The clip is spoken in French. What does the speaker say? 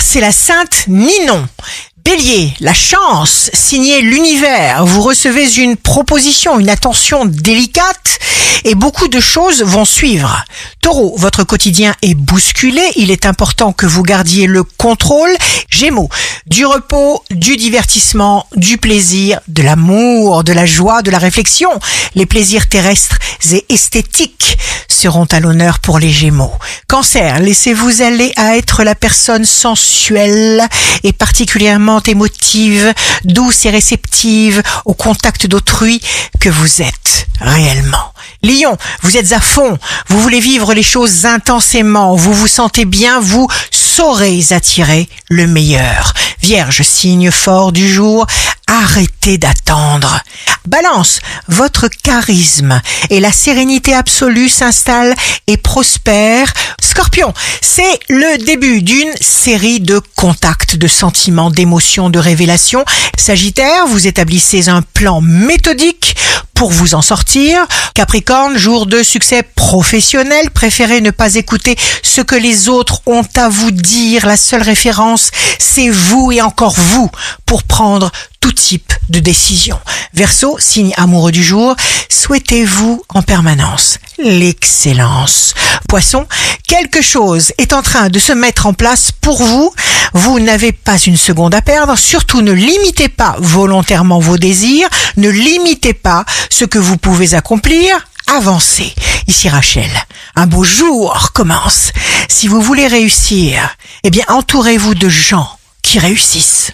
c'est la sainte Ninon. Bélier, la chance, signez l'univers. Vous recevez une proposition, une attention délicate et beaucoup de choses vont suivre. Taureau, votre quotidien est bousculé. Il est important que vous gardiez le contrôle. Gémeaux, du repos, du divertissement, du plaisir, de l'amour, de la joie, de la réflexion. Les plaisirs terrestres et esthétiques seront à l'honneur pour les Gémeaux. Cancer, laissez-vous aller à être la personne sensuelle et particulièrement émotive, douce et réceptive au contact d'autrui que vous êtes réellement. Lion, vous êtes à fond, vous voulez vivre les choses intensément, vous vous sentez bien, vous saurez attirer le meilleur. Vierge, signe fort du jour, arrêtez d'attendre. Balance, votre charisme et la sérénité absolue s'installent et prospèrent. Scorpion, c'est le début d'une série de contacts, de sentiments, d'émotions, de révélations. Sagittaire, vous établissez un plan méthodique pour vous en sortir. Capricorne, jour de succès professionnel, préférez ne pas écouter ce que les autres ont à vous dire. La seule référence, c'est vous et encore vous pour prendre tout type de décision. Verseau, signe amoureux du jour, souhaitez-vous en permanence l'excellence? Poisson, quelque chose est en train de se mettre en place pour vous. Vous n'avez pas une seconde à perdre. Surtout ne limitez pas volontairement vos désirs. Ne limitez pas ce que vous pouvez accomplir. Avancez. Ici Rachel. Un beau jour commence. Si vous voulez réussir, eh bien entourez-vous de gens qui réussissent.